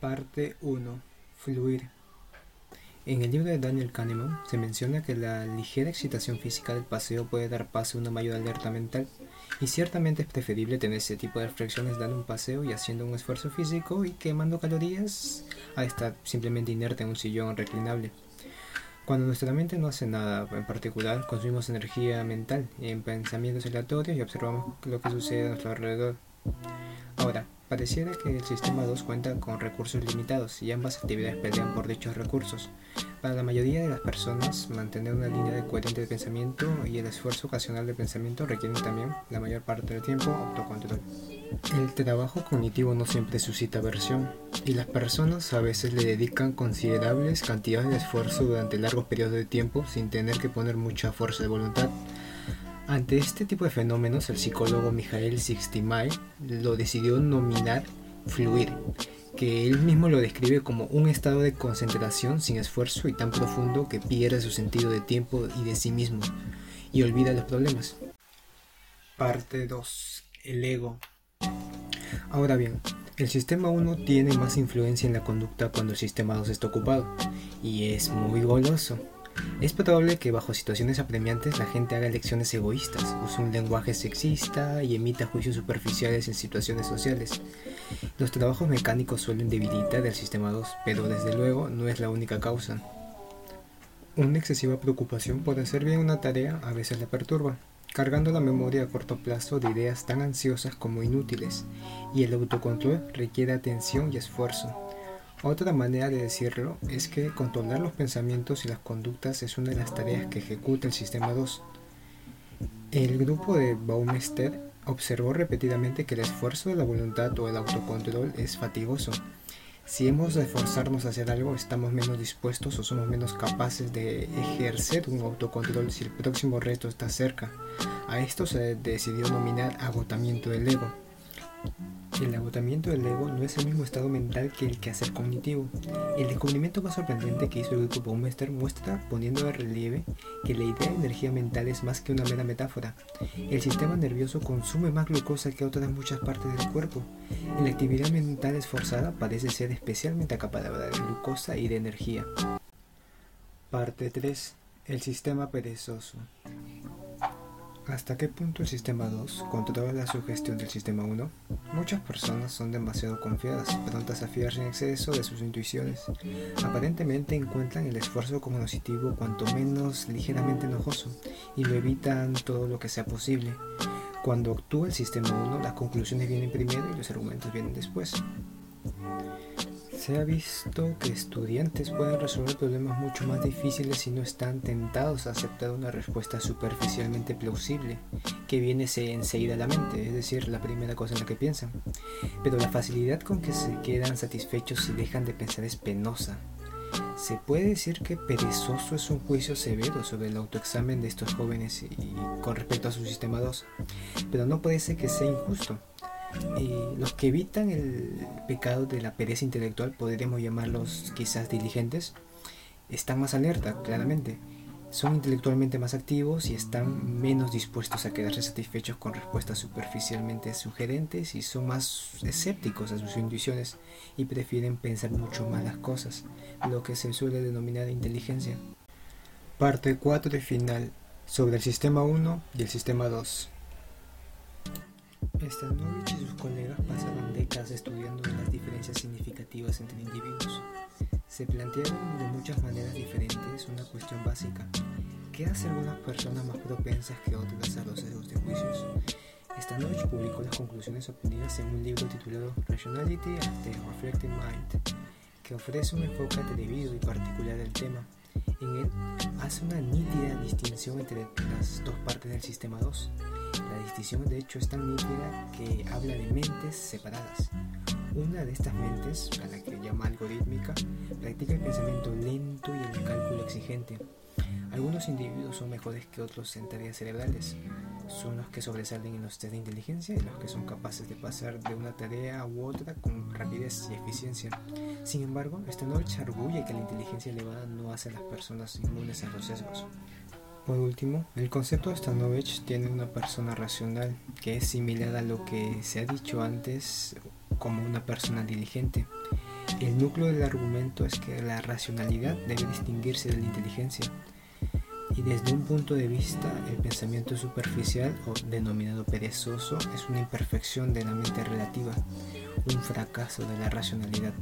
Parte 1. Fluir. En el libro de Daniel Kahneman se menciona que la ligera excitación física del paseo puede dar paso a una mayor alerta mental, y ciertamente es preferible tener ese tipo de reflexiones dando un paseo y haciendo un esfuerzo físico y quemando calorías a estar simplemente inerte en un sillón reclinable. Cuando nuestra mente no hace nada en particular, consumimos energía mental en pensamientos aleatorios y observamos lo que sucede a nuestro alrededor. Ahora, pareciera que el sistema 2 cuenta con recursos limitados y ambas actividades pelean por dichos recursos. Para la mayoría de las personas, mantener una línea de coherente de pensamiento y el esfuerzo ocasional de pensamiento requieren también, la mayor parte del tiempo, autocontrol. El trabajo cognitivo no siempre suscita aversión y las personas a veces le dedican considerables cantidades de esfuerzo durante largos periodos de tiempo sin tener que poner mucha fuerza de voluntad. Ante este tipo de fenómenos, el psicólogo Mijael Csikszentmihalyi lo decidió nominar fluir, que él mismo lo describe como un estado de concentración sin esfuerzo y tan profundo que pierde su sentido de tiempo y de sí mismo y olvida los problemas. Parte 2. El ego. Ahora bien, el sistema 1 tiene más influencia en la conducta cuando el sistema 2 está ocupado y es muy goloso. Es probable que bajo situaciones apremiantes la gente haga elecciones egoístas, use un lenguaje sexista y emita juicios superficiales en situaciones sociales. Los trabajos mecánicos suelen debilitar el sistema 2, pero desde luego no es la única causa. Una excesiva preocupación por hacer bien una tarea a veces le perturba, cargando la memoria a corto plazo de ideas tan ansiosas como inútiles, y el autocontrol requiere atención y esfuerzo. Otra manera de decirlo es que controlar los pensamientos y las conductas es una de las tareas que ejecuta el sistema 2. El grupo de Baumeister observó repetidamente que el esfuerzo de la voluntad o el autocontrol es fatigoso. Si hemos de esforzarnos a hacer algo, estamos menos dispuestos o somos menos capaces de ejercer un autocontrol si el próximo reto está cerca. A esto se decidió nominar agotamiento del ego. El agotamiento del ego no es el mismo estado mental que el quehacer cognitivo. El descubrimiento más sorprendente que hizo el grupo Baumeister muestra, poniendo de relieve, que la idea de energía mental es más que una mera metáfora. El sistema nervioso consume más glucosa que otras muchas partes del cuerpo, la actividad mental esforzada parece ser especialmente acaparadora de glucosa y de energía. Parte 3. El sistema perezoso. ¿Hasta qué punto el sistema 2 controla la sugestión del sistema 1? Muchas personas son demasiado confiadas, prontas a fiarse en exceso de sus intuiciones. Aparentemente encuentran el esfuerzo cognoscitivo cuanto menos ligeramente enojoso y lo evitan todo lo que sea posible. Cuando actúa el sistema 1, las conclusiones vienen primero y los argumentos vienen después. Se ha visto que estudiantes pueden resolver problemas mucho más difíciles si no están tentados a aceptar una respuesta superficialmente plausible que viene enseguida a la mente, es decir, la primera cosa en la que piensan. Pero la facilidad con que se quedan satisfechos y dejan de pensar es penosa. Se puede decir que perezoso es un juicio severo sobre el autoexamen de estos jóvenes y con respecto a su sistema 2, pero no puede ser que sea injusto. Eh, los que evitan el pecado de la pereza intelectual, podríamos llamarlos quizás diligentes, están más alerta, claramente. Son intelectualmente más activos y están menos dispuestos a quedarse satisfechos con respuestas superficialmente sugerentes y son más escépticos a sus intuiciones y prefieren pensar mucho más las cosas, lo que se suele denominar inteligencia. Parte 4 de final sobre el sistema 1 y el sistema 2. Stanovich y sus colegas pasaron décadas estudiando las diferencias significativas entre individuos. Se plantearon de muchas maneras diferentes una cuestión básica. ¿Qué hace algunas personas más propensas que otras a los sesgos de juicios? Stanovich publicó las conclusiones obtenidas en un libro titulado Rationality and the Reflecting Mind, que ofrece un enfoque atrevido y particular del tema. En él hace una nítida distinción entre las dos partes del sistema 2 la distinción de hecho es tan nítida que habla de mentes separadas. Una de estas mentes, a la que llama algorítmica, practica el pensamiento lento y el cálculo exigente. Algunos individuos son mejores que otros en tareas cerebrales. Que sobresalen en los test de inteligencia y los que son capaces de pasar de una tarea u otra con rapidez y eficiencia. Sin embargo, esta noche arguye que la inteligencia elevada no hace a las personas inmunes a los sesgos. Por último, el concepto de Stanovich tiene una persona racional, que es similar a lo que se ha dicho antes como una persona diligente. El núcleo del argumento es que la racionalidad debe distinguirse de la inteligencia. Y desde un punto de vista, el pensamiento superficial o denominado perezoso es una imperfección de la mente relativa, un fracaso de la racionalidad.